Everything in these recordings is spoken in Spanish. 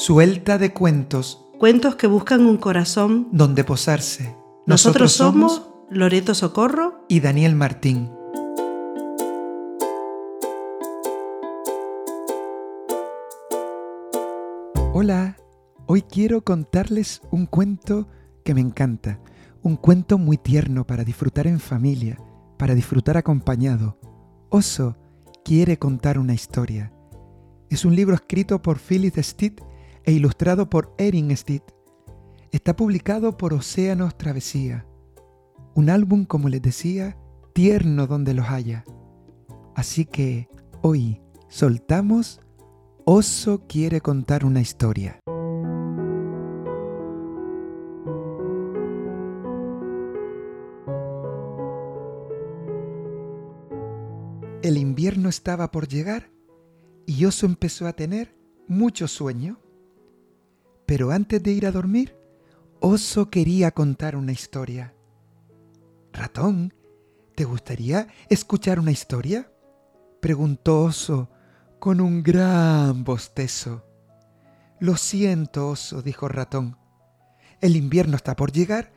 Suelta de cuentos Cuentos que buscan un corazón. donde posarse. Nosotros, somos Loreto Socorro. y Daniel Martín. Hola, hoy quiero contarles un cuento que me encanta, un cuento muy tierno para disfrutar en familia, para disfrutar acompañado. Oso quiere contar una historia. Es un libro escrito por Phyllis Stitt e ilustrado por Erin Stitt. Está publicado por Océanos Travesía, un álbum, como les decía, tierno donde los haya. Así que hoy soltamos Oso quiere contar una historia. El invierno estaba por llegar y Oso empezó a tener mucho sueño. Pero antes de ir a dormir, Oso quería contar una historia. Ratón, ¿te gustaría escuchar una historia? preguntó Oso con un gran bostezo. Lo siento, Oso, dijo Ratón. El invierno está por llegar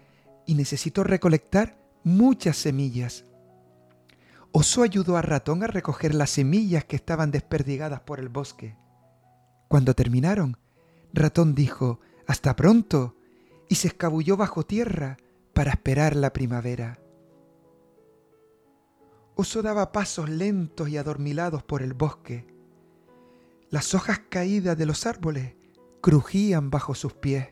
y necesito recolectar muchas semillas. Oso ayudó a Ratón a recoger las semillas que estaban desperdigadas por el bosque. Cuando terminaron, Ratón dijo, Hasta pronto, y se escabulló bajo tierra para esperar la primavera. Oso daba pasos lentos y adormilados por el bosque. Las hojas caídas de los árboles crujían bajo sus pies.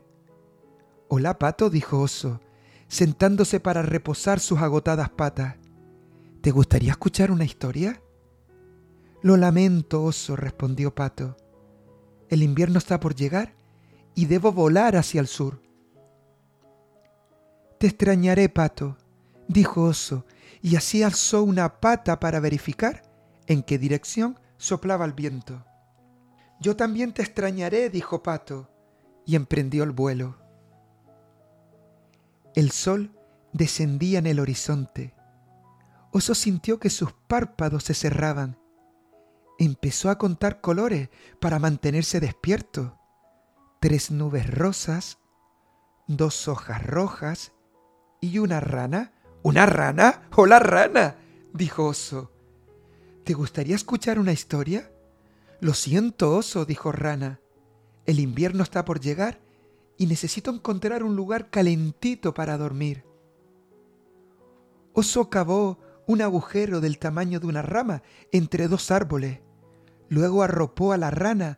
Hola, pato, dijo Oso, sentándose para reposar sus agotadas patas. ¿Te gustaría escuchar una historia? Lo lamento, Oso, respondió Pato. El invierno está por llegar y debo volar hacia el sur. Te extrañaré, Pato, dijo Oso, y así alzó una pata para verificar en qué dirección soplaba el viento. Yo también te extrañaré, dijo Pato, y emprendió el vuelo. El sol descendía en el horizonte. Oso sintió que sus párpados se cerraban. Empezó a contar colores para mantenerse despierto. Tres nubes rosas, dos hojas rojas y una rana. ¿Una rana? ¡Hola rana! dijo Oso. ¿Te gustaría escuchar una historia? Lo siento, Oso, dijo Rana. El invierno está por llegar y necesito encontrar un lugar calentito para dormir. Oso cavó un agujero del tamaño de una rama entre dos árboles. Luego arropó a la rana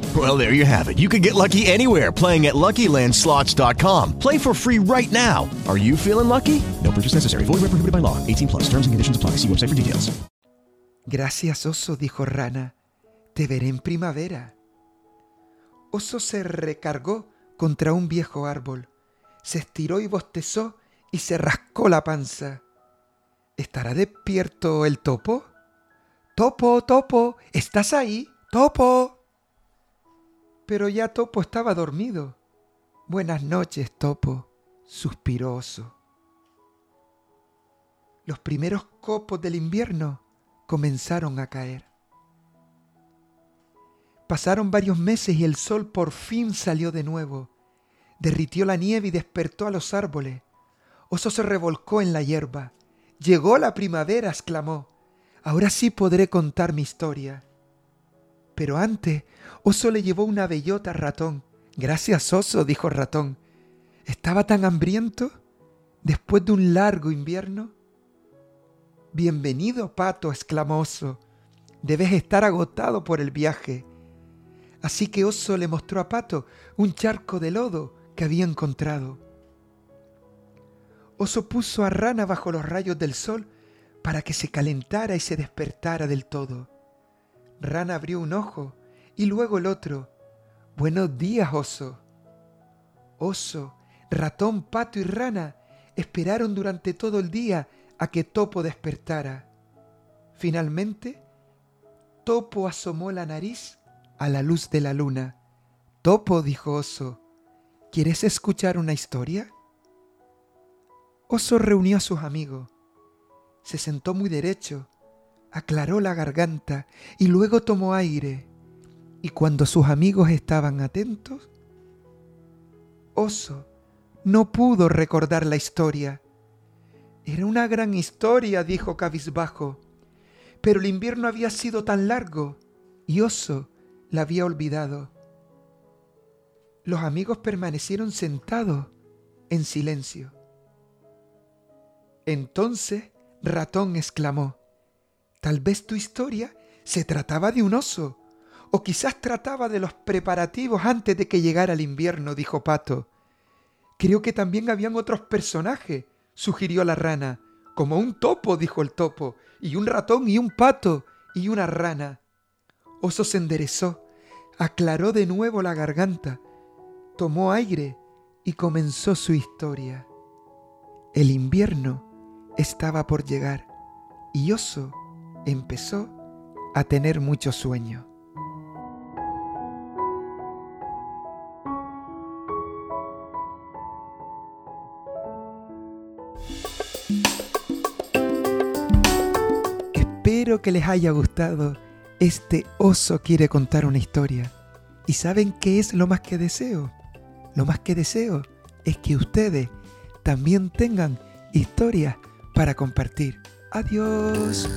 Well, there you have it. You can get lucky anywhere playing at LuckyLandSlots.com. Play for free right now. Are you feeling lucky? No purchase necessary. Void where prohibited by law. 18 plus. Terms and conditions apply. See website for details. Gracias, oso, dijo Rana. Te veré en primavera. Oso se recargó contra un viejo árbol, se estiró y bostezó y se rascó la panza. ¿Estará despierto el topo? Topo, topo, ¿estás ahí? Topo. Pero ya Topo estaba dormido. Buenas noches, Topo, suspiró Oso. Los primeros copos del invierno comenzaron a caer. Pasaron varios meses y el sol por fin salió de nuevo. Derritió la nieve y despertó a los árboles. Oso se revolcó en la hierba. Llegó la primavera, exclamó. Ahora sí podré contar mi historia. Pero antes, Oso le llevó una bellota a Ratón. Gracias, Oso, dijo Ratón. Estaba tan hambriento después de un largo invierno. Bienvenido, pato, exclamó Oso. Debes estar agotado por el viaje. Así que Oso le mostró a Pato un charco de lodo que había encontrado. Oso puso a Rana bajo los rayos del sol para que se calentara y se despertara del todo. Rana abrió un ojo y luego el otro. Buenos días, Oso. Oso, ratón, pato y rana esperaron durante todo el día a que Topo despertara. Finalmente, Topo asomó la nariz a la luz de la luna. Topo, dijo Oso, ¿quieres escuchar una historia? Oso reunió a sus amigos, se sentó muy derecho, aclaró la garganta y luego tomó aire. Y cuando sus amigos estaban atentos, Oso no pudo recordar la historia. Era una gran historia, dijo cabizbajo, pero el invierno había sido tan largo y Oso la había olvidado. Los amigos permanecieron sentados en silencio. Entonces Ratón exclamó, Tal vez tu historia se trataba de un oso, o quizás trataba de los preparativos antes de que llegara el invierno, dijo Pato. Creo que también habían otros personajes, sugirió la rana, como un topo, dijo el topo, y un ratón y un pato y una rana. Oso se enderezó, aclaró de nuevo la garganta, tomó aire y comenzó su historia. El invierno estaba por llegar y Oso empezó a tener mucho sueño. Espero que les haya gustado. Este oso quiere contar una historia. ¿Y saben qué es lo más que deseo? Lo más que deseo es que ustedes también tengan historias para compartir. Adiós.